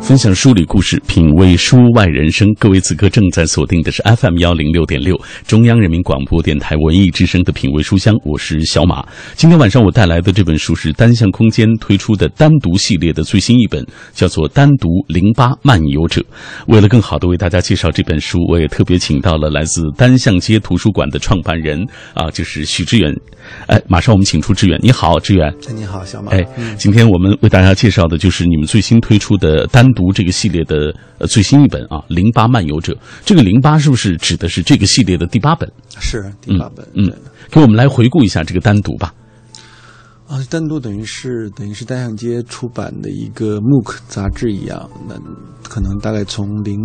分享书里故事，品味书外人生。各位此刻正在锁定的是 FM 幺零六点六，中央人民广播电台文艺之声的品味书香，我是小马。今天晚上我带来的这本书是单向空间推出的单独系列的最新一本，叫做《单独零八漫游者》。为了更好的为大家介绍这本书，我也特别请到了来自单向街图书馆的创办人啊，就是许志远。哎，马上我们请出志远，你好，志远。哎，你好，小马。哎，今天我们为大家介绍的就是你们最新推出的单独这个系列的呃最新一本啊，《零八漫游者》。这个零八是不是指的是这个系列的第八本？是第八本。嗯对，给我们来回顾一下这个单独吧。啊，单独等于是等于是单向街出版的一个 MOOC 杂志一样，那可能大概从零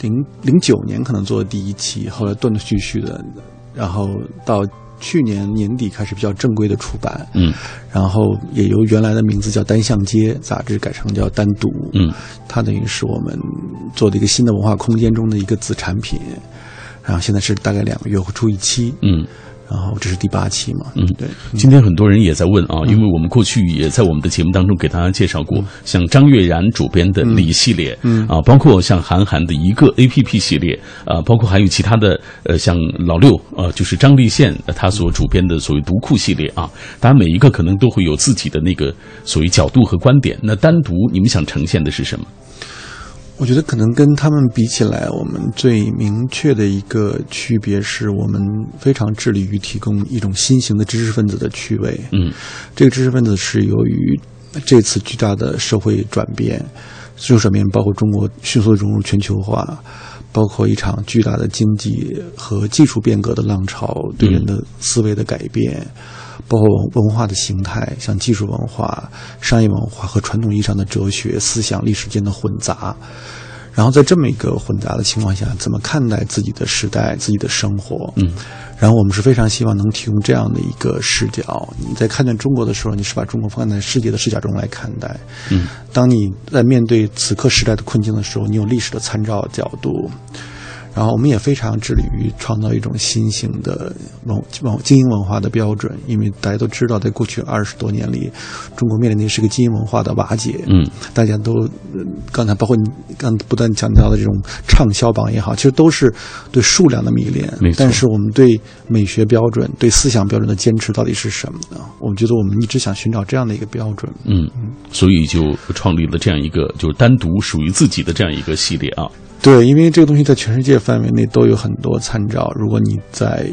零零九年可能做的第一期，后来断断续续的，然后到去年年底开始比较正规的出版，嗯。然后也由原来的名字叫单向街杂志改成叫单独，嗯，它等于是我们做的一个新的文化空间中的一个子产品，然后现在是大概两个月会出一期，嗯然后这是第八期嘛，嗯对，今天很多人也在问啊，因为我们过去也在我们的节目当中给大家介绍过，像张悦然主编的《李》系列，嗯啊，包括像韩寒的一个 A P P 系列，啊，包括还有其他的呃，像老六，呃，就是张立宪呃他所主编的所谓读库系列啊，当然每一个可能都会有自己的那个所谓角度和观点。那单独你们想呈现的是什么？我觉得可能跟他们比起来，我们最明确的一个区别是我们非常致力于提供一种新型的知识分子的趣味。嗯这个知识分子是由于这次巨大的社会转变，社会转变包括中国迅速融入全球化，包括一场巨大的经济和技术变革的浪潮对人的思维的改变，包括文化的形态，像技术文化、商业文化和传统意义上的哲学、思想、历史间的混杂。然后在这么一个混杂的情况下，怎么看待自己的时代、自己的生活？嗯，然后我们是非常希望能提供这样的一个视角。你在看待中国的时候，你是把中国放在世界的视角中来看待。嗯，当你在面对此刻时代的困境的时候，你有历史的参照角度。然后我们也非常致力于创造一种新型的文文精英文化的标准，因为大家都知道，在过去二十多年里，中国面临的是个精英文化的瓦解。嗯，大家都，呃刚才包括你刚不断强调的这种畅销榜也好，其实都是对数量的迷恋。但是我们对美学标准、对思想标准的坚持到底是什么呢？我们觉得我们一直想寻找这样的一个标准。嗯，所以就创立了这样一个就是单独属于自己的这样一个系列啊。对，因为这个东西在全世界范围内都有很多参照。如果你在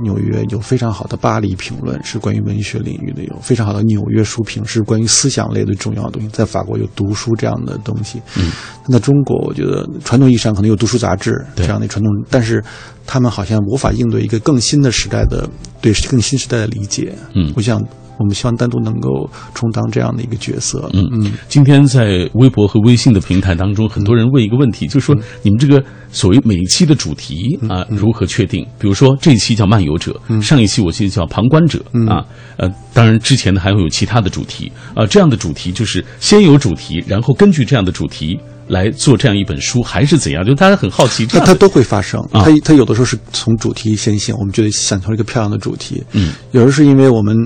纽约有非常好的巴黎评论，是关于文学领域的；有非常好的纽约书评，是关于思想类的重要的东西。在法国有读书这样的东西。嗯，那中国，我觉得传统意义上可能有读书杂志这样的传统，但是他们好像无法应对一个更新的时代的对更新时代的理解。嗯我想我们希望单独能够充当这样的一个角色。嗯嗯。今天在微博和微信的平台当中，很多人问一个问题，就是说你们这个所谓每一期的主题啊，如何确定？比如说这一期叫漫游者，上一期我记得叫旁观者啊，呃，当然之前的还会有其他的主题啊，这样的主题就是先有主题，然后根据这样的主题来做这样一本书，还是怎样？就大家很好奇。它它都会发生，啊它它有的时候是从主题先行，我们觉得想出了一个漂亮的主题，嗯，有时候是因为我们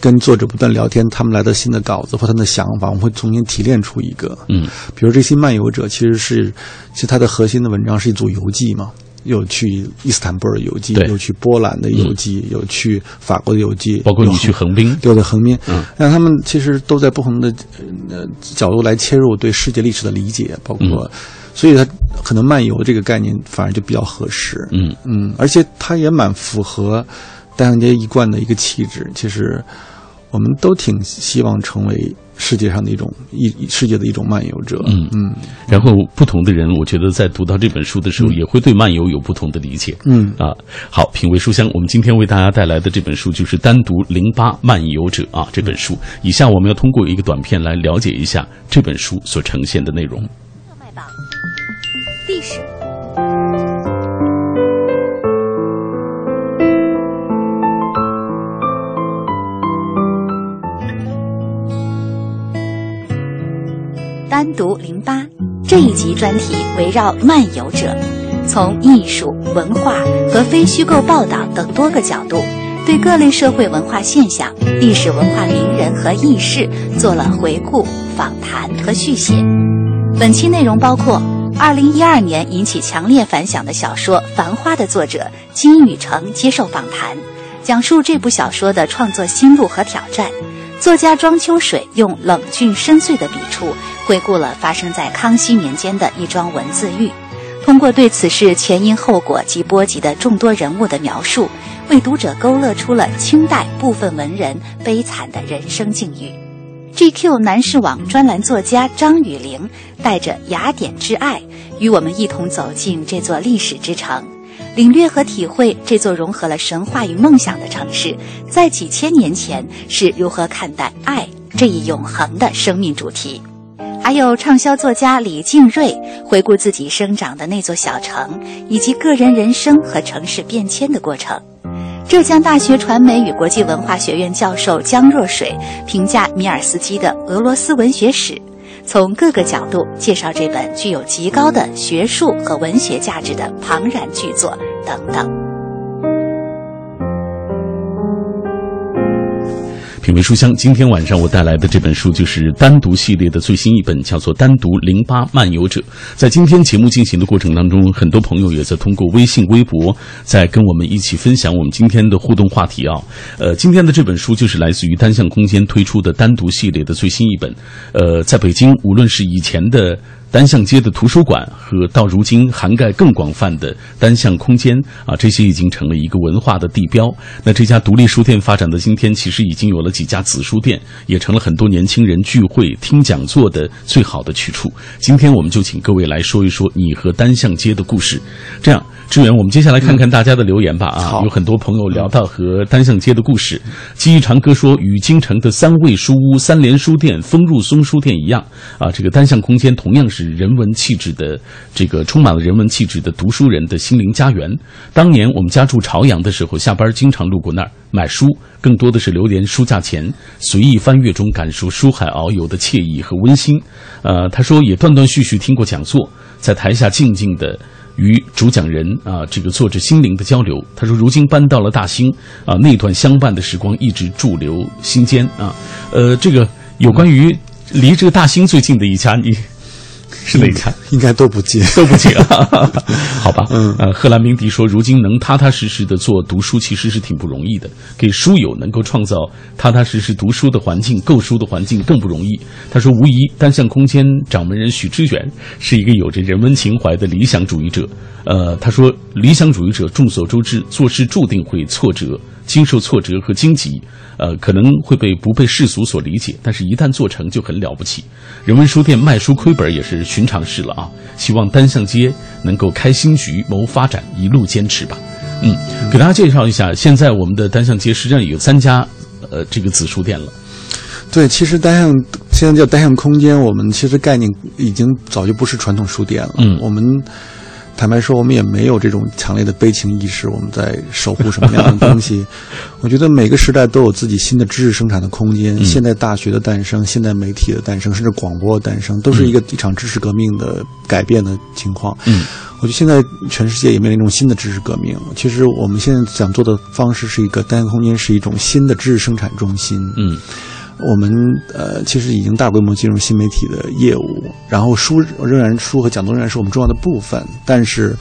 跟作者不断聊天，他们来的新的稿子或他们的想法，我们会重新提炼出一个，嗯，比如这些漫游者其实是，其实它的核心的文章是一组游记嘛。有去伊斯坦布尔游记，有去波兰的游记，有去法国的游记，包括你去横滨，对的横滨，嗯，让他们其实都在不同的呃角度来切入对世界历史的理解，包括，嗯。所以他可能漫游这个概念反而就比较合适，嗯。嗯，而且他也蛮符合戴向街一贯的一个气质。其实我们都挺希望成为世界上的一种一世界的一种漫游者，嗯嗯然后不同的人，我觉得在读到这本书的时候，也会对漫游有不同的理解。嗯啊，好，品味书香，我们今天为大家带来的这本书就是单独零八漫游者啊这本书。以下我们要通过一个短片来了解一下这本书所呈现的内容。卖榜历史单独零八这一集专题围绕漫游者，从艺术、文化和非虚构报道等多个角度，对各类社会文化现象、历史文化名人和轶事做了回顾、访谈和续写。本期内容包括2012年引起强烈反响的小说《繁花》的作者金宇澄接受访谈，讲述这部小说的创作心路和挑战。作家庄秋水用冷峻深邃的笔触，回顾了发生在康熙年间的一桩文字狱，通过对此事前因后果及波及的众多人物的描述，为读者勾勒出了清代部分文人悲惨的人生境遇。GQ 南视网专栏作家张雨玲带着雅典之爱，与我们一同走进这座历史之城。领略和体会这座融合了神话与梦想的城市，在几千年前是如何看待爱这一永恒的生命主题。还有畅销作家李静瑞回顾自己生长的那座小城，以及个人人生和城市变迁的过程。浙江大学传媒与国际文化学院教授江若水评价米尔斯基的俄罗斯文学史。从各个角度介绍这本具有极高的学术和文学价值的庞然巨作，等等。品味书香，今天晚上我带来的这本书就是单独系列的最新一本，叫做《单独零八漫游者》。在今天节目进行的过程当中，很多朋友也在通过微信、微博在跟我们一起分享我们今天的互动话题啊。呃，今天的这本书就是来自于单向空间推出的单独系列的最新一本。呃，在北京，无论是以前的。单向街的图书馆和到如今涵盖更广泛的单向空间啊，这些已经成了一个文化的地标。那这家独立书店发展的今天，其实已经有了几家子书店，也成了很多年轻人聚会听讲座的最好的去处。今天我们就请各位来说一说你和单向街的故事。这样。志远，我们接下来看看大家的留言吧。啊，有很多朋友聊到和单向街的故事。记忆长歌说，与京城的三味书屋、三联书店、丰入松书店一样，啊，这个单向空间同样是是人文气质的，这个充满了人文气质的读书人的心灵家园。当年我们家住朝阳的时候，下班经常路过那儿买书，更多的是流连书架前，随意翻阅中感受书海遨游的惬意和温馨。呃，他说也断断续续听过讲座，在台下静静的。与主讲人啊，这个做着心灵的交流。他说：“如今搬到了大兴啊，那段相伴的时光一直驻留心间啊。”呃，这个有关于离这个大兴最近的一家，你。是哪家？应该都不接，都不接啊。好吧，嗯，呃，贺兰鸣笛说，如今能踏踏实实的做读书，其实是挺不容易的。给书友能够创造踏踏实实读书的环境、购书的环境更不容易。他说，无疑单向空间掌门人许知远是一个有着人文情怀的理想主义者。呃，他说，理想主义者众所周知，做事注定会挫折。经受挫折和荆棘，呃，可能会被不被世俗所理解，但是，一旦做成就很了不起。人文书店卖书亏本也是寻常事了啊！希望单向街能够开新局、谋发展，一路坚持吧。嗯，给大家介绍一下，现在我们的单向街实际上有三家，呃，这个子书店了。对，其实单向现在叫单向空间，我们其实概念已经早就不是传统书店了。嗯，我们。坦白说，我们也没有这种强烈的悲情意识。我们在守护什么样的东西？我觉得每个时代都有自己新的知识生产的空间。现代大学的诞生，现代媒体的诞生，甚至广播的诞生，都是一个一场知识革命的改变的情况。嗯，我觉得现在全世界也面临一种新的知识革命。其实我们现在想做的方式是一个单空间，是一种新的知识生产中心。嗯。我们呃，其实已经大规模进入新媒体的业务，然后书仍然书和讲座仍然是我们重要的部分，但是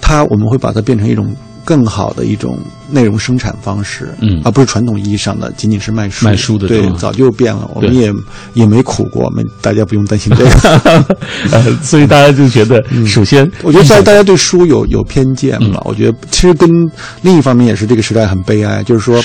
它我们会把它变成一种更好的一种内容生产方式，嗯，而不是传统意义上的仅仅是卖书卖书的，对，早就变了，我们也也没苦过，我们大家不用担心这个，所以大家就觉得，首先我觉得在大家对书有有偏见嘛，我觉得其实跟另一方面也是这个时代很悲哀，就是说。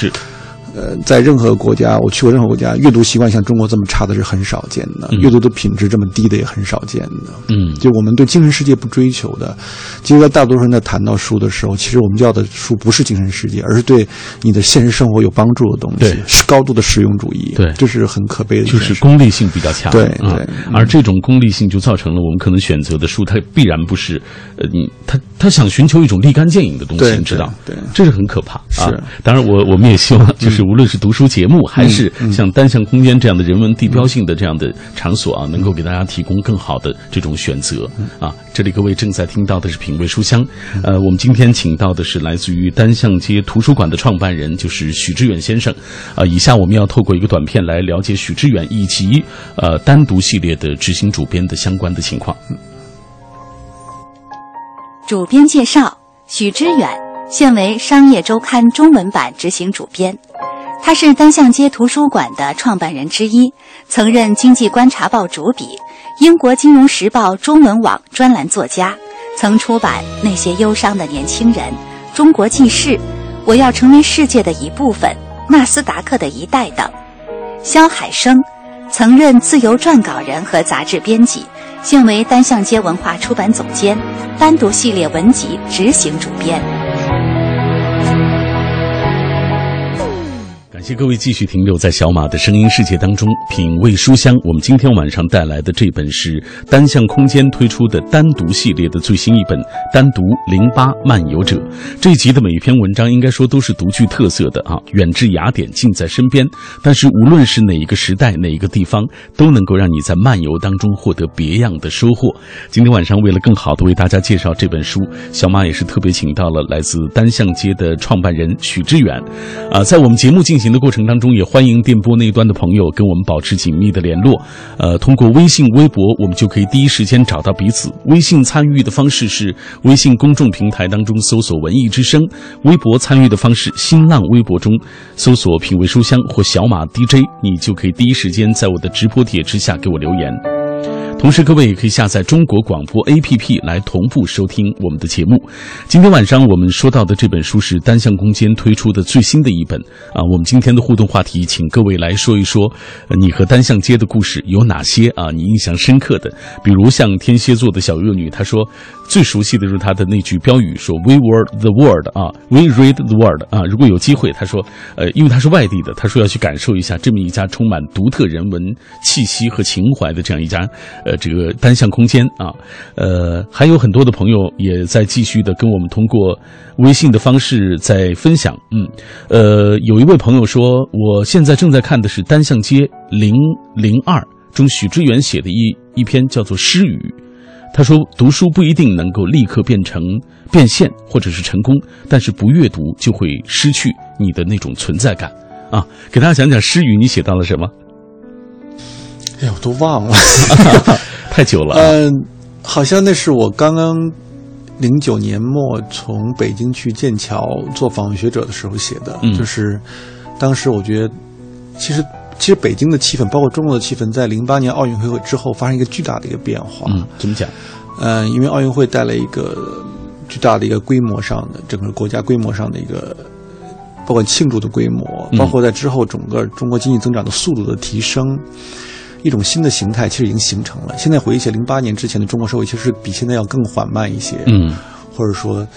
呃，在任何国家，我去过任何国家，阅读习惯像中国这么差的是很少见的，阅读的品质这么低的也很少见的。嗯，就我们对精神世界不追求的，其实，在大多数人在谈到书的时候，其实我们要的书不是精神世界，而是对你的现实生活有帮助的东西，是高度的实用主义。对，这是很可悲的，就是功利性比较强。对对，而这种功利性就造成了我们可能选择的书，它必然不是，呃，你他他想寻求一种立竿见影的东西，你知道？对，这是很可怕。是，当然，我我们也希望就是。无论是读书节目，还是像单向空间这样的人文地标性的这样的场所啊，能够给大家提供更好的这种选择啊。这里各位正在听到的是品味书香，呃，我们今天请到的是来自于单向街图书馆的创办人，就是许知远先生啊。以下我们要透过一个短片来了解许知远以及呃单独系列的执行主编的相关的情况。主编介绍：许知远，现为《商业周刊》中文版执行主编。他是单向街图书馆的创办人之一，曾任《经济观察报》主笔，英国《金融时报》中文网专栏作家，曾出版《那些忧伤的年轻人》《中国记事》《我要成为世界的一部分》《纳斯达克的一代》等。肖海生，曾任自由撰稿人和杂志编辑。现为单向街文化出版总监，单独系列文集执行主编。谢各位继续停留在小马的声音世界当中，品味书香。我们今天晚上带来的这本是单向空间推出的单独系列的最新一本《单独零八漫游者》。这一集的每一篇文章，应该说都是独具特色的啊，远至雅典，近在身边。但是无论是哪一个时代、哪一个地方，都能够让你在漫游当中获得别样的收获。今天晚上为了更好的为大家介绍这本书，小马也是特别请到了来自单向街的创办人许知远，啊，在我们节目进行。的过程当中，也欢迎电波那端的朋友跟我们保持紧密的联络。呃，通过微信、微博，我们就可以第一时间找到彼此。微信参与的方式是微信公众平台当中搜索“文艺之声”，微博参与的方式，新浪微博中搜索“品味书香”或“小马 DJ”，你就可以第一时间在我的直播帖之下给我留言。同时，各位也可以下载中国广播 APP 来同步收听我们的节目。今天晚上我们说到的这本书是单向空间推出的最新的一本啊。我们今天的互动话题，请各位来说一说，你和单向街的故事有哪些啊？你印象深刻的，比如像天蝎座的小幼女，她说最熟悉的就是她的那句标语，说 “We were the word 啊，“We read the word 啊。如果有机会，她说，呃，因为她是外地的，她说要去感受一下这么一家充满独特人文气息和情怀的这样一家。呃这个单向空间啊，呃，还有很多的朋友也在继续的跟我们通过微信的方式在分享。嗯，呃，有一位朋友说，我现在正在看的是《单向街零零二》中许知远写的一一篇叫做《诗语》。他说，读书不一定能够立刻变成变现或者是成功，但是不阅读就会失去你的那种存在感啊。给大家讲讲《诗语》，你写到了什么？哎呀，我都忘了，太久了。嗯，好像那是我刚刚零九年末从北京去剑桥做访问学者的时候写的。嗯，就是当时我觉得，其实其实北京的气氛，包括中国的气氛，在零八年奥运会之后发生一个巨大的一个变化。嗯，怎么讲？嗯，因为奥运会带来一个巨大的一个规模上的整个国家规模上的一个，包括庆祝的规模，包括在之后整个中国经济增长的速度的提升。一种新的形态其实已经形成了。现在回忆起零八年之前的中国社会，其实比现在要更缓慢一些。嗯，或者说，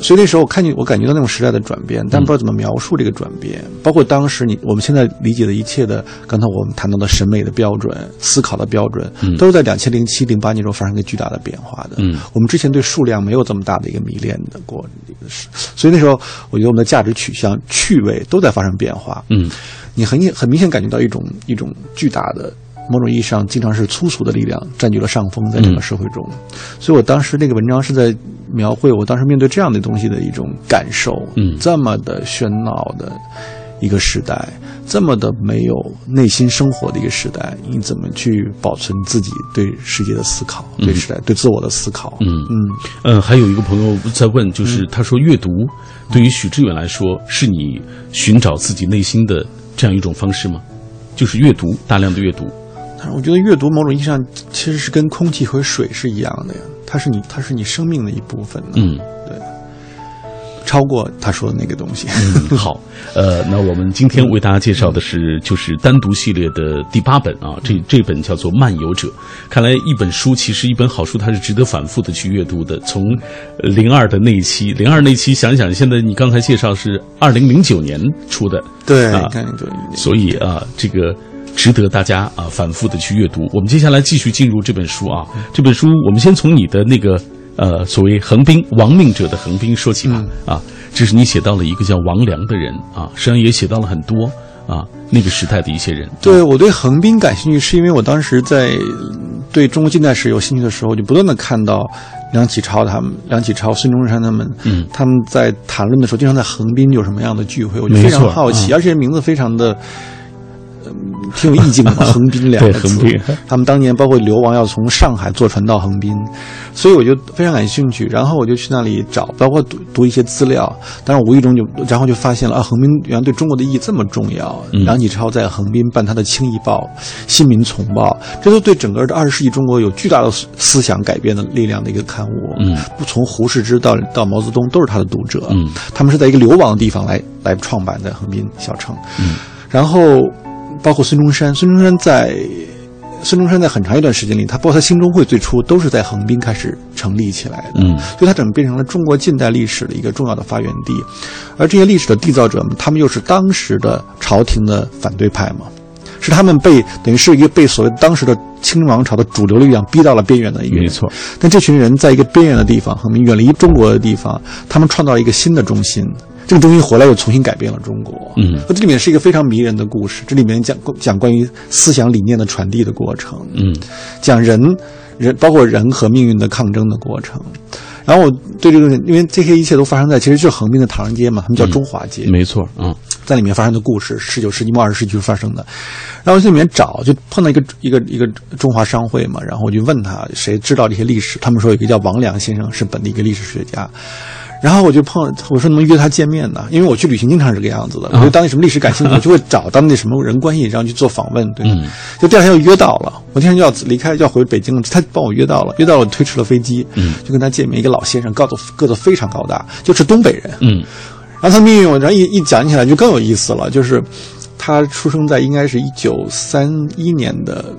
所以那时候我看见，我感觉到那种时代的转变，但不知道怎么描述这个转变。包括当时你我们现在理解的一切的，刚才我们谈到的审美的标准、思考的标准，都是在两千零七、零八年中发生一个巨大的变化的。嗯，我们之前对数量没有这么大的一个迷恋的过，所以那时候我觉得我们的价值取向、趣味都在发生变化。嗯，你很很明显感觉到一种一种巨大的。某种意义上，经常是粗俗的力量占据了上风，在整个社会中。所以我当时那个文章是在描绘我当时面对这样的东西的一种感受。嗯，这么的喧闹的一个时代，这么的没有内心生活的一个时代，你怎么去保存自己对世界的思考、对时代、对自我的思考？嗯嗯呃，还有一个朋友在问，就是他说，阅读对于许志远来说，是你寻找自己内心的这样一种方式吗？就是阅读，大量的阅读。我觉得阅读某种意义上其实是跟空气和水是一样的呀，它是你，它是你生命的一部分。嗯，对，超过他说的那个东西。嗯，好，呃，那我们今天为大家介绍的是就是单独系列的第八本啊，这这本叫做《漫游者》。看来一本书其实一本好书，它是值得反复的去阅读的。从零二的那一期，零二那期想想，现在你刚才介绍是二零零九年出的，对啊，所以啊，这个。值得大家啊反复的去阅读。我们接下来继续进入这本书啊，这本书我们先从你的那个呃所谓横滨亡命者的横滨说起吧啊。这是你写到了一个叫王良的人啊，实际上也写到了很多啊那个时代的一些人。对我对横滨感兴趣，是因为我当时在对中国近代史有兴趣的时候，就不断的看到梁启超他们、梁启超、孙中山他们，嗯他们在谈论的时候，经常在横滨有什么样的聚会，我就非常好奇，嗯而且名字非常的。嗯，挺有意境的嘛，横滨两个字。横滨他们当年包括流亡要从上海坐船到横滨，所以我就非常感兴趣。然后我就去那里找，包括读读一些资料。但是，无意中就然后就发现了啊，横滨原来对中国的意义这么重要。嗯梁启超在横滨办他的《清议报》《新民丛报》，这都对整个的二十世纪中国有巨大的思思想改变的力量的一个刊物。嗯，不从胡适之到到毛泽东都是他的读者。嗯，他们是在一个流亡的地方来来创办的横滨小城。嗯，然后包括孙中山，孙中山在孙中山在很长一段时间里，他包括他兴中会最初都是在横滨开始成立起来的。嗯所以它整个变成了中国近代历史的一个重要的发源地，而这些历史的缔造者们，他们又是当时的朝廷的反对派嘛，是他们被等于是一个被所谓当时的清王朝的主流力量逼到了边缘的一个。没错。但这群人在一个边缘的地方，很明远离中国的地方，他们创造了一个新的中心。这个东西回来又重新改变了中国。嗯那这里面是一个非常迷人的故事，这里面讲讲关于思想理念的传递的过程。嗯讲人人包括人和命运的抗争的过程。然后我对这个，因为这些一切都发生在其实就是横滨的唐人街嘛，他们叫中华街，没错，嗯在里面发生的故事，十九世纪末二十世纪就发生的。然后在里面找，就碰到一个一个一个中华商会嘛，然后我就问他谁知道这些历史，他们说有一个叫王良先生是本地一个历史学家。然后我就碰，我说能约他见面呢？因为我去旅行经常是这个样子的，我对当地什么历史感兴趣，我就会找当地什么人关系，然后去做访问，对。嗯就第二天又约到了，我第二天就要离开，要回北京了，他帮我约到了，约到了，我推迟了飞机，嗯就跟他见面，一个老先生，个子个子非常高大，就是东北人，嗯然后他命运，我然后一一讲起来就更有意思了，就是他出生在应该是一九三一年的呃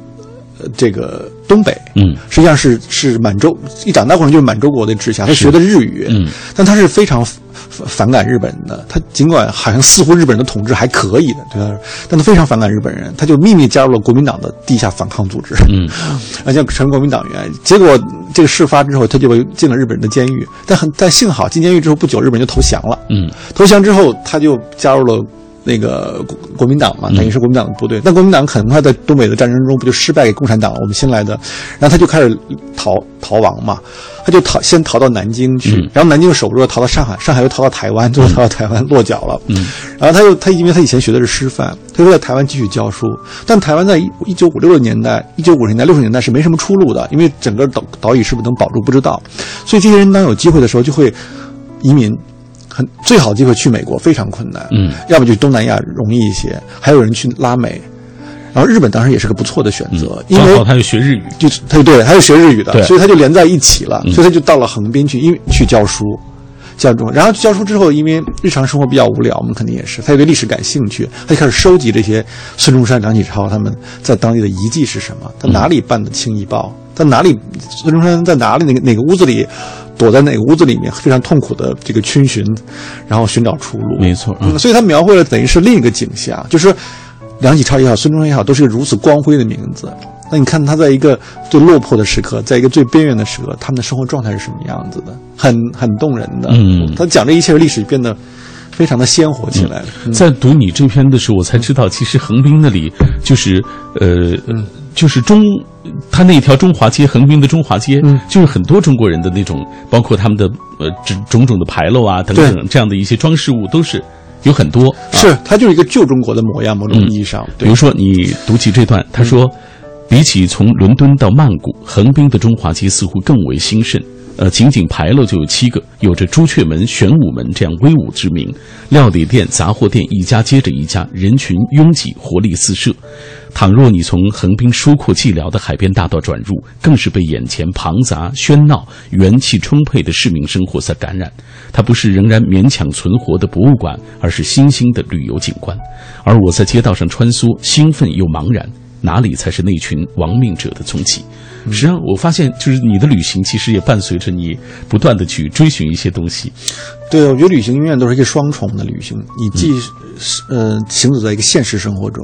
这个东北，嗯。实际上是是满洲，一长大过程就是满洲国的治下，他学的日语，嗯，但他是非常反反感日本的，他尽管好像似乎日本人的统治还可以的，对他，但他非常反感日本人，他就秘密加入了国民党的地下反抗组织，嗯。而且成为国民党员。结果这个事发之后，他就被进了日本人的监狱，但很但幸好进监狱之后不久，日本人就投降了。嗯。投降之后，他就加入了那个国国民党嘛，等于是国民党的部队。那国民党很快在东北的战争中不就失败给共产党了？我们新来的，然后他就开始逃逃亡嘛，他就逃先逃到南京去，嗯然后南京守不住，逃到上海，上海又逃到台湾，最后逃到台湾落脚了。嗯，然后他又他因为他以前学的是师范，他就在台湾继续教书。但台湾在一九五六年代、一九五十年代、六十年代是没什么出路的，因为整个岛岛屿是不是能保住不知道，所以这些人当有机会的时候就会移民。很最好的机会去美国非常困难，嗯，要么就东南亚容易一些，还有人去拉美，然后日本当时也是个不错的选择，因为他就学日语，就他就对，他就学日语的，所以他就连在一起了，嗯。所以他就到了横滨去，因为去教书，教中，然后教书之后，因为日常生活比较无聊，我们肯定也是，他也对历史感兴趣，他就开始收集这些孙中山、梁启超他们在当地的遗迹是什么，他哪里办的《清议报》，他哪里孙中山在哪里哪个哪个屋子里。躲在哪个屋子里面，非常痛苦的这个逡巡，然后寻找出路。没错嗯嗯，所以他描绘了等于是另一个景象，就是梁启超也好，孙中山也好，都是如此光辉的名字。那你看他在一个最落魄的时刻，在一个最边缘的时刻，他们的生活状态是什么样子的？很 很动人的。嗯他讲这一切的历史变得非常的鲜活起来了。嗯在读你这篇的时候，我才知道，其实横滨那里就是呃，就是中，它那条中华街，横滨的中华街，嗯就是很多中国人的那种，包括他们的呃这种种的牌楼啊等等这样的一些装饰物，都是有很多。啊是，它就是一个旧中国的模样，某种意义上。对比如，说，你读起这段，他说，比起从伦敦到曼谷，横滨的中华街似乎更为兴盛。呃，仅仅牌楼就有七个，有着朱雀门、玄武门这样威武之名。料理店、杂货店一家接着一家，人群拥挤，活力四射。倘若你从横滨疏阔寂寥的海边大道转入，更是被眼前庞杂、喧闹、元气充沛的市民生活所感染。它不是仍然勉强存活的博物馆，而是新兴的旅游景观。而我在街道上穿梭，兴奋又茫然，哪里才是那群亡命者的踪迹？实际上，我发现就是你的旅行其实也伴随着你不断的去追寻一些东西。对，我觉得旅行永远都是一个双重的旅行，你既是呃行走在一个现实生活中，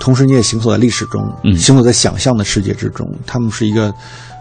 同时你也行走在历史中，嗯行走在想象的世界之中，他们是一个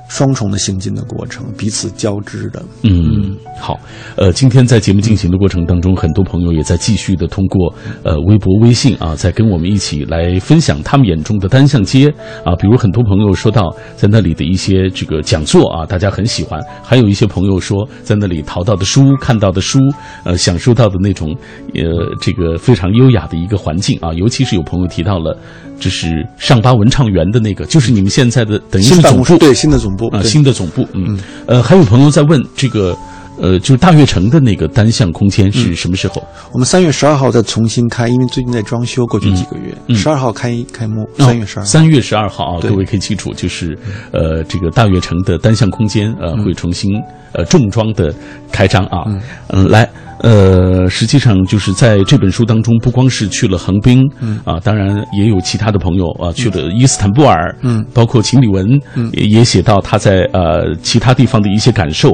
双重的行进的过程，彼此交织的。嗯，好，呃，今天在节目进行的过程当中，很多朋友也在继续的通过呃微博、微信啊，在跟我们一起来分享他们眼中的单向街啊，比如很多朋友说到在那里的一些这个讲座啊，大家很喜欢；还有一些朋友说在那里淘到的书、看到的书，呃，享受到的那种呃这个非常优雅的一个环境啊，尤其是有朋友提到了。这是上巴文创园的那个，就是你们现在的等于是总部，对新的总部啊，新的总部。嗯，呃，还有朋友在问这个，呃，就是大悦城的那个单向空间是什么时候？我们三月十二号再重新开，因为最近在装修，过去几个月，十二号开开幕。三月十二，三月十二号啊，各位可以记住，就是呃，这个大悦城的单向空间呃会重新呃重装的开张啊。嗯，来。呃，实际上就是在这本书当中，不光是去了横滨，嗯啊，当然也有其他的朋友啊去了伊斯坦布尔，嗯，包括秦理文，嗯，也写到他在呃其他地方的一些感受，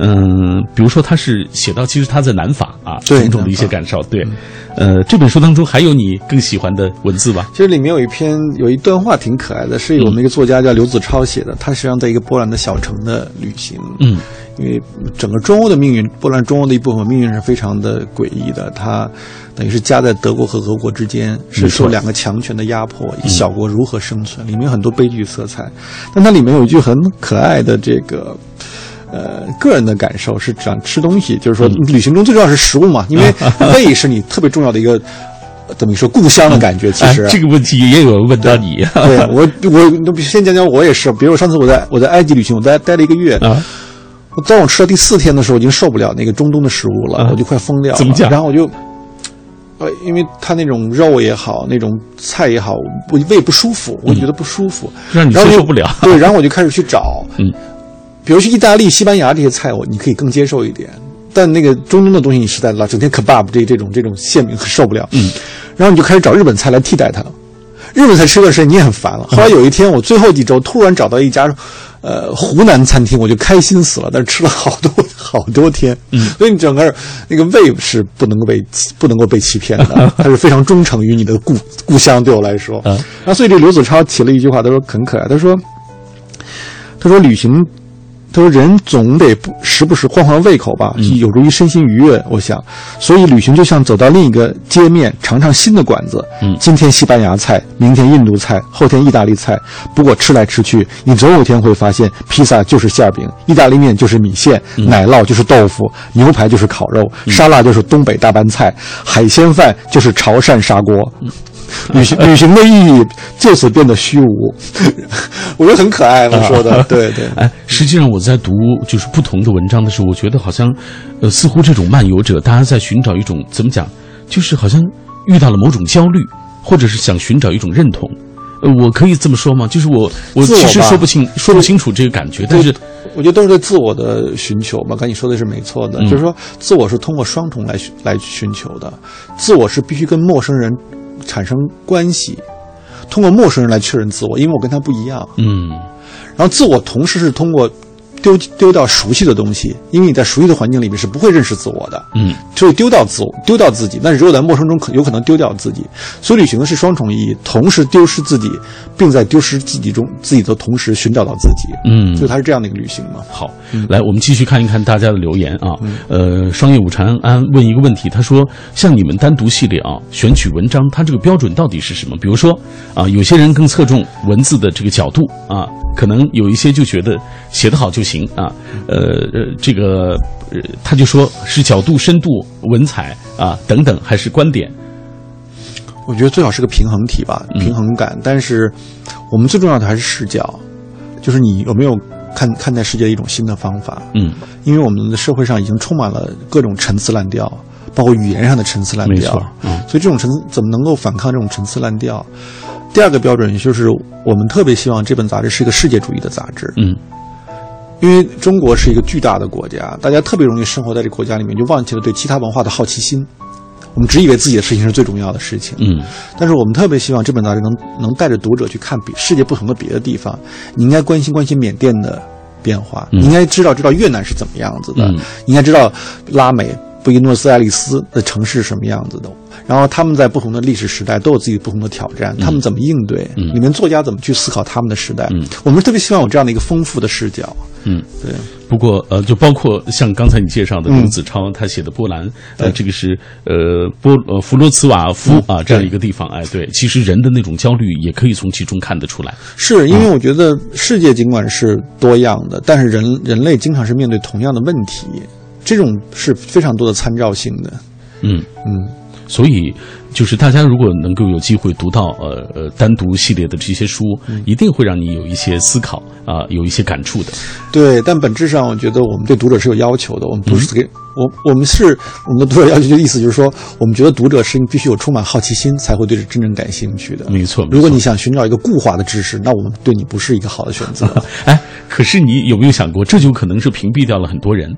嗯，比如说他是写到其实他在南法啊种种的一些感受，对，呃，这本书当中还有你更喜欢的文字吧？其实里面有一篇有一段话挺可爱的，是我们一个作家叫刘子超写的，他实际上在一个波兰的小城的旅行，嗯。因为整个中欧的命运，波兰中欧的一部分命运是非常的诡异的。他等于是夹在德国和俄国之间，是受两个强权的压迫，一小国如何生存？里面有很多悲剧色彩。但它里面有一句很可爱的这个，呃，个人的感受是讲吃东西，就是说旅行中最重要是食物嘛，因为胃是你特别重要的一个，怎么说故乡的感觉。其实这个问题也有人问到你。对我，我先讲讲我也是，比如我上次我在我在埃及旅行，我在待了一个月啊。我当我吃到第四天的时候，已经受不了那个中东的食物了，我就快疯掉了。怎么讲？然后我就，呃，因为他那种肉也好，那种菜也好，我胃不舒服，我觉得不舒服，让你接受不了。对，然后我就开始去找，嗯，比如去意大利、西班牙这些菜，我你可以更接受一点，但那个中东的东西你实在拉，整天 kebab 这这种这种馅饼受不了，嗯，然后你就开始找日本菜来替代它。日本菜吃的时候你也很烦了。后来有一天，我最后几周突然找到一家。呃，湖南餐厅我就开心死了，但是吃了好多 好多天，嗯，所以你整个那个胃是不能够被不能够被欺骗的，它是非常忠诚于你的故故乡。对我来说，嗯，那所以这刘子超提了一句话，他说很可爱，他说，他说旅行。他说：“人总得不时不时换换胃口吧，有助于身心愉悦。我想，所以旅行就像走到另一个街面，尝尝新的馆子。嗯，今天西班牙菜，明天印度菜，后天意大利菜。不过吃来吃去，你总有一天会发现，披萨就是馅饼，意大利面就是米线，奶酪就是豆腐，牛排就是烤肉，沙拉就是东北大拌菜，海鲜饭就是潮汕砂锅。”旅行旅行的意义就此变得虚无，我觉得很可爱他。说的对对。哎，实际上我在读就是不同的文章的时候，我觉得好像，呃，似乎这种漫游者，大家在寻找一种怎么讲，就是好像遇到了某种焦虑，或者是想寻找一种认同。呃，我可以这么说吗？就是我我其实说不清说不清楚这个感觉，但是我觉得都是对自我的寻求嘛。刚才你说的是没错的，就是说自我是通过双重来来寻求的，自我是必须跟陌生人。产生关系，通过陌生人来确认自我，因为我跟他不一样。嗯，然后自我同时是通过。丢丢掉熟悉的东西，因为你在熟悉的环境里面是不会认识自我的，嗯，就会丢掉自我，丢掉自己。但是如果在陌生中可有可能丢掉自己，所以旅行的是双重意义，同时丢失自己，并在丢失自己中自己的同时寻找到自己，嗯，就它是这样的一个旅行嘛。好，来我们继续看一看大家的留言啊。呃，商业午禅安问一个问题，他说：像你们单独系列啊，选取文章，它这个标准到底是什么？比如说啊，有些人更侧重文字的这个角度啊。可能有一些就觉得写得好就行啊，呃呃，这个他就说是角度、深度、文采啊等等，还是观点？我觉得最好是个平衡体吧，平衡感。但是我们最重要的还是视角，就是你有没有看看待世界的一种新的方法？嗯，因为我们的社会上已经充满了各种陈词滥调，包括语言上的陈词滥调。嗯，所以这种陈怎么能够反抗这种陈词滥调？第二个标准就是，我们特别希望这本杂志是一个世界主义的杂志。嗯，因为中国是一个巨大的国家，大家特别容易生活在这个国家里面，就忘记了对其他文化的好奇心。我们只以为自己的事情是最重要的事情。嗯，但是我们特别希望这本杂志能能带着读者去看比世界不同的别的地方。你应该关心关心缅甸的变化，你应该知道知道越南是怎么样子的，你应该知道拉美。布宜诺斯艾利斯的城市是什么样子的，然后他们在不同的历史时代都有自己不同的挑战，他们怎么应对？嗯里面作家怎么去思考他们的时代？嗯我们特别希望有这样的一个丰富的视角。嗯，对。不过呃，就包括像刚才你介绍的嗯刘子超他写的波兰，呃，这个是呃波呃弗罗茨瓦夫啊这样一个地方，哎，对，其实人的那种焦虑也可以从其中看得出来。是因为我觉得世界尽管是多样的，但是人人类经常是面对同样的问题，这种是非常多的参照性的。嗯。嗯，所以，就是大家如果能够有机会读到呃呃单独系列的这些书，嗯一定会让你有一些思考啊、有一些感触的。对。但本质上，我觉得我们对读者是有要求的。我们不是给、我我们是我们的读者要求的意思就是说，我们觉得读者是必须有充满好奇心，才会对这真正感兴趣的。没错，没错如果你想寻找一个固化的知识，那我们对你不是一个好的选择。哎，可是你有没有想过，这就可能是屏蔽掉了很多人，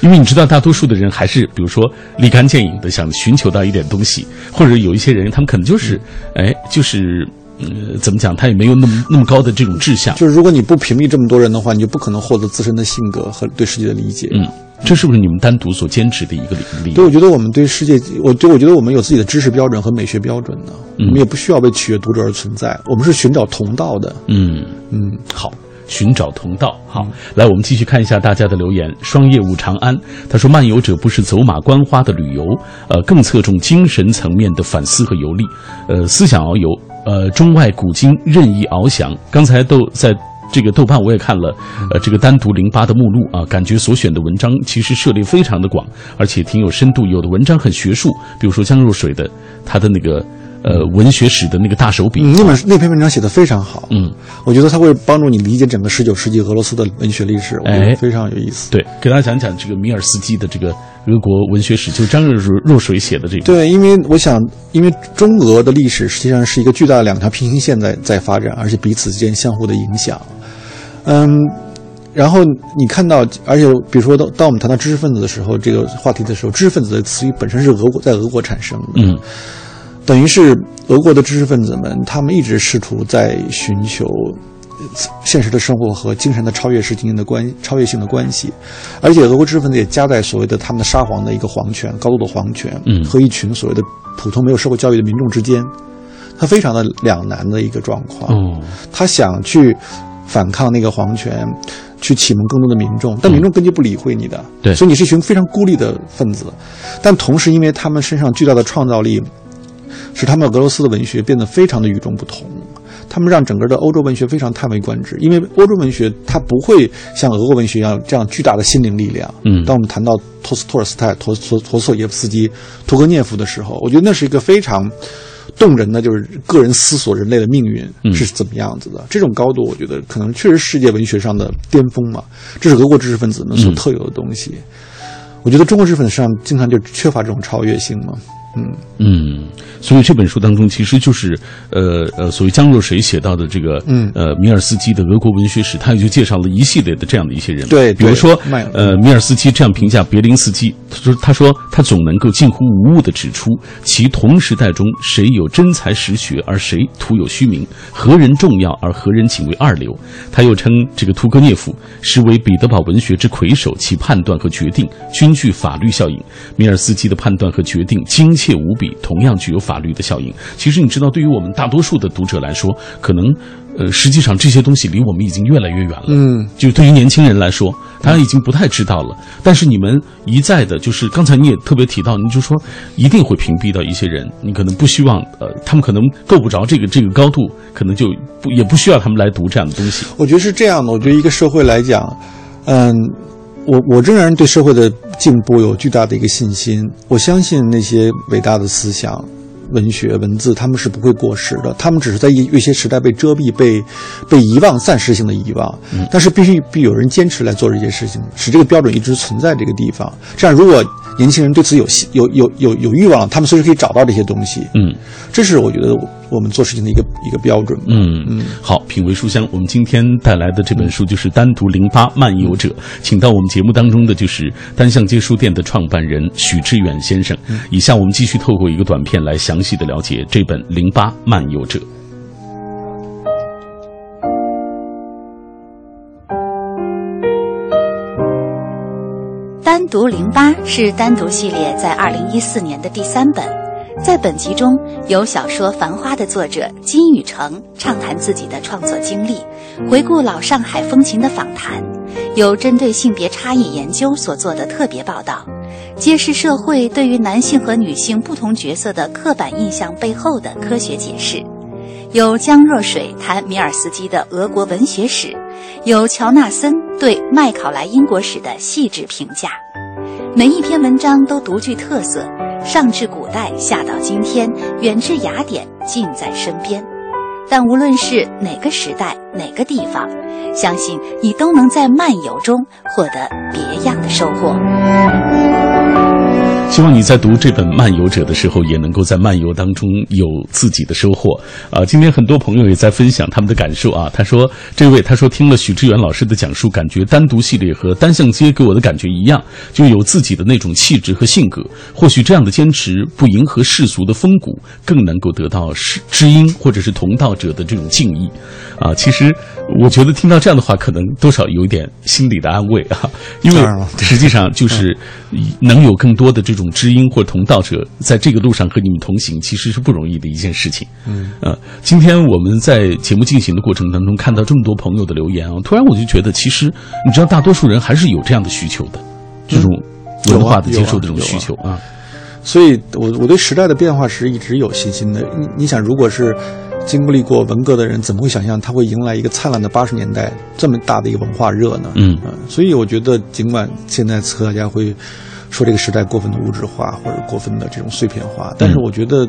因为你知道，大多数的人还是比如说立竿见影的想寻求到一点东西，或者有一些人他们可能就是，哎，就是。呃，怎么讲？他也没有那么那么高的这种志向。就是如果你不屏蔽这么多人的话，你就不可能获得自身的性格和对世界的理解。嗯，这是不是你们单独所坚持的一个理理对，我觉得我们对世界，我对我觉得我们有自己的知识标准和美学标准的，嗯我们也不需要为取悦读者而存在，我们是寻找同道的。嗯嗯，好，寻找同道。好，来，我们继续看一下大家的留言。双叶舞长安他说：“漫游者不是走马观花的旅游，呃，更侧重精神层面的反思和游历，呃，思想遨游，呃，中外古今任意翱翔。”刚才都在。这个豆瓣我也看了，呃，这个单独零八的目录啊，感觉所选的文章其实涉猎非常的广，而且挺有深度。有的文章很学术，比如说江若水的他的那个呃文学史的那个大手笔，嗯，那本那篇文章写得非常好，嗯，我觉得它会帮助你理解整个十九世纪俄罗斯的文学历史，我觉哎得非常有意思。对，给大家讲讲这个米尔斯基的这个俄国文学史，就是张若水若水写的这个。对，因为我想，因为中俄的历史实际上是一个巨大的两条平行线在在发展，而且彼此之间相互的影响。嗯，然后你看到，而且比如说，当当我们谈到知识分子的时候，这个话题的时候，知识分子的词语本身是俄国在俄国产生的，嗯等于是俄国的知识分子们，他们一直试图在寻求呃现实的生活和精神的超越式进行的关超越性的关系，而且俄国知识分子也夹在所谓的他们的沙皇的一个皇权、高度的皇权，嗯和一群所谓的普通没有受过教育的民众之间，他非常的两难的一个状况。哦，他想去反抗那个皇权，去启蒙更多的民众，但民众根本就不理会你的，对所以你是一群非常孤立的分子。但同时，因为他们身上巨大的创造力，使他们俄罗斯的文学变得非常的与众不同。他们让整个的欧洲文学非常叹为观止，因为欧洲文学它不会像俄国文学一样这样巨大的心灵力量。嗯当我们谈到托斯托尔斯泰、陀陀陀思妥耶夫斯基、屠格涅夫的时候，我觉得那是一个非常动人的，就是个人思索人类的命运嗯是怎么样子的。这种高度，我觉得可能确实世界文学上的巅峰嘛。这是俄国知识分子们所特有的东西。我觉得中国知识分子上经常就缺乏这种超越性嘛。嗯，嗯，所以这本书当中其实就是呃呃，所谓江若水写到的这个嗯呃米尔斯基的俄国文学史，他也就介绍了一系列的这样的一些人，对对比如说呃米尔斯基这样评价别林斯基，他说他说他总能够近乎无误的指出其同时代中谁有真才实学，而谁徒有虚名，何人重要而何人仅为二流。他又称这个屠格涅夫实为彼得堡文学之魁首，其判断和决定均具法律效应。米尔斯基的判断和决定精切无比，同样具有法律的效应。其实你知道，对于我们大多数的读者来说，可能呃，实际上这些东西离我们已经越来越远了。嗯，就对于年轻人来说，他已经不太知道了。但是你们一再的，就是刚才你也特别提到，你就说一定会屏蔽到一些人，你可能不希望，呃，他们可能够不着这个这个高度，可能就不也不需要他们来读这样的东西。我觉得是这样的。我觉得一个社会来讲，嗯，我我仍然对社会的进步有巨大的一个信心。我相信那些伟大的思想。文学文字，他们是不会过时的，他们只是在一一些时代被遮蔽、被被遗忘、暂时性的遗忘。嗯但是必须必有人坚持来做这些事情，使这个标准一直存在这个地方。这样，如果年轻人对此有希有有有有欲望，他们随时可以找到这些东西。嗯这是我觉得我们做事情的一个一个标准。嗯嗯，好，品味书香，我们今天带来的这本书就是《单独零八漫游者》，请到我们节目当中的就是单向街书店的创办人许志远先生。以下我们继续透过一个短片来详细的了解这本《零八漫游者》。独零八是单独系列在二零一四年的第三本，在本集中有小说《繁花》的作者金宇澄畅谈自己的创作经历，回顾老上海风情的访谈，有针对性别差异研究所做的特别报道，揭示社会对于男性和女性不同角色的刻板印象背后的科学解释。有江若水谈米尔斯基的俄国文学史，有乔纳森对麦考莱英国史的细致评价。每一篇文章都独具特色，上至古代，下到今天，远至雅典，近在身边。但无论是哪个时代、哪个地方，相信你都能在漫游中获得别样的收获。希望你在读这本《漫游者》的时候，也能够在漫游当中有自己的收获。啊，今天很多朋友也在分享他们的感受啊。他说：“这位他说听了许志远老师的讲述，感觉单独系列和单向街给我的感觉一样，就有自己的那种气质和性格。或许这样的坚持不迎合世俗的风骨，更能够得到知知音或者是同道者的这种敬意。啊，其实我觉得听到这样的话，可能多少有一点心理的安慰啊，因为实际上就是能有更多的这种。”种知音或同道者，在这个路上和你们同行，其实是不容易的一件事情。嗯，呃，今天我们在节目进行的过程当中，看到这么多朋友的留言啊，突然我就觉得，其实你知道，大多数人还是有这样的需求的，这种文化的接受的这种需求啊。所以，我我对时代的变化是一直有信心的。你你想，如果是经历过文革的人，怎么会想象他会迎来一个灿烂的八十年代这么大的一个文化热呢？嗯嗯，所以我觉得，尽管现在和大家会。说这个时代过分的物质化，或者过分的这种碎片化，但是我觉得。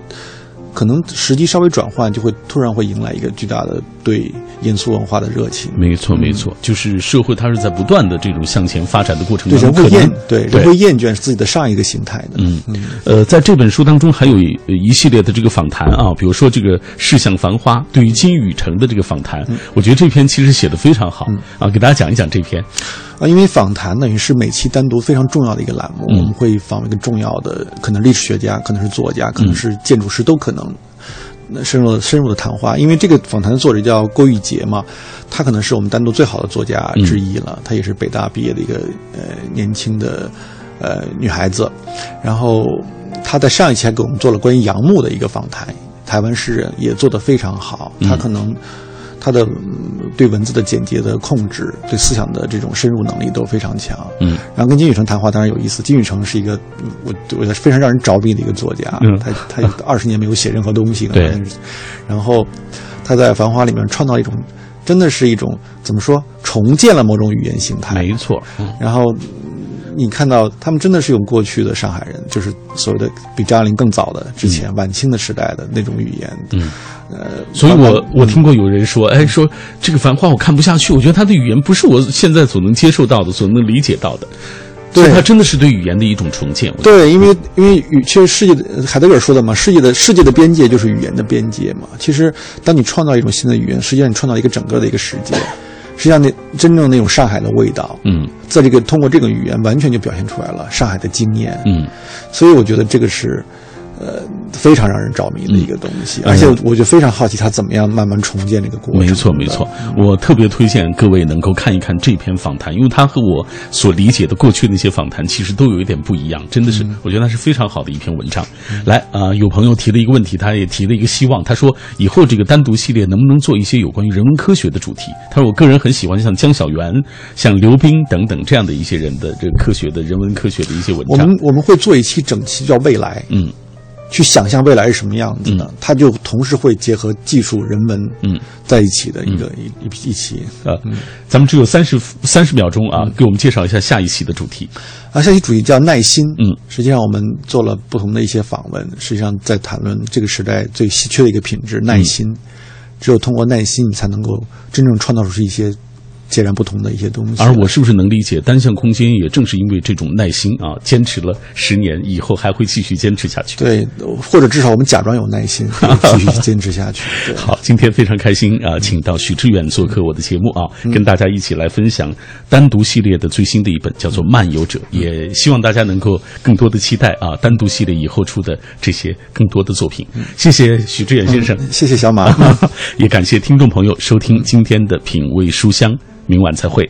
可能时机稍微转换，就会突然会迎来一个巨大的对严肃文化的热情。没错，没错，就是社会它是在不断的这种向前发展的过程中，人会厌，对人会厌倦自己的上一个形态的。嗯嗯。呃，在这本书当中还有一系列的这个访谈啊，比如说这个《世相繁花》对于金宇澄的这个访谈，我觉得这篇其实写的非常好啊，给大家讲一讲这篇。啊，因为访谈等于是每期单独非常重要的一个栏目，我们会访一个重要的，可能历史学家，可能是作家，可能是建筑师，都可能。那深入深入的谈话，因为这个访谈的作者叫郭玉洁嘛，她可能是我们单独最好的作家之一了。她也是北大毕业的一个呃年轻的呃女孩子，然后她在上一期还给我们做了关于杨牧的一个访谈，台湾诗人也做得非常好。她可能。他的对文字的简洁的控制，对思想的这种深入能力都非常强。嗯，然后跟金宇澄谈话当然有意思。金宇澄是一个我我觉得非常让人着迷的一个作家。嗯，他他二十年没有写任何东西。对。然后他在《繁花》里面创造一种，真的是一种怎么说，重建了某种语言形态。没错。然后。你看到他们真的是用过去的上海人，就是所谓的比张爱玲更早的之前晚清的时代的那种语言。嗯，呃，所以我我听过有人说，哎，说这个《繁花》我看不下去，我觉得他的语言不是我现在所能接受到的，所能理解到的。对，他真的是对语言的一种重建。对，因为因为语，其实世界的海德格尔说的嘛，世界的世界的边界就是语言的边界嘛。其实，当你创造一种新的语言，实际上你创造一个整个的一个世界。实际上，那真正那种上海的味道，嗯，在这个通过这个语言，完全就表现出来了上海的经验，嗯，所以我觉得这个是。呃，非常让人着迷的一个东西，而且我就非常好奇他怎么样慢慢重建这个过程。没错，没错，我特别推荐各位能够看一看这篇访谈，因为他和我所理解的过去那些访谈其实都有一点不一样，真的是，我觉得那是非常好的一篇文章。来啊，有朋友提了一个问题，他也提了一个希望，他说以后这个单独系列能不能做一些有关于人文科学的主题？他说我个人很喜欢像江小源、像刘冰等等这样的一些人的这个科学的人文科学的一些文章。我们我们会做一期整期叫未来，嗯。去想象未来是什么样子的，它就同时会结合技术、人文，嗯，在一起的一个一一一期啊。咱们只有三十三十秒钟啊，给我们介绍一下下一期的主题。啊，下期主题叫耐心。嗯，实际上我们做了不同的一些访问，实际上在谈论这个时代最稀缺的一个品质——耐心。只有通过耐心，你才能够真正创造出一些。截然不同的一些东西，而我是不是能理解单向空间也正是因为这种耐心啊，坚持了十年以后还会继续坚持下去？对，或者至少我们假装有耐心，继续坚持下去。好，今天非常开心啊，请到许志远做客我的节目啊，跟大家一起来分享单独系列的最新的一本，叫做《漫游者》，也希望大家能够更多的期待啊，单独系列以后出的这些更多的作品。谢谢许志远先生，谢谢小马，也感谢听众朋友收听今天的品味书香。明晚再会。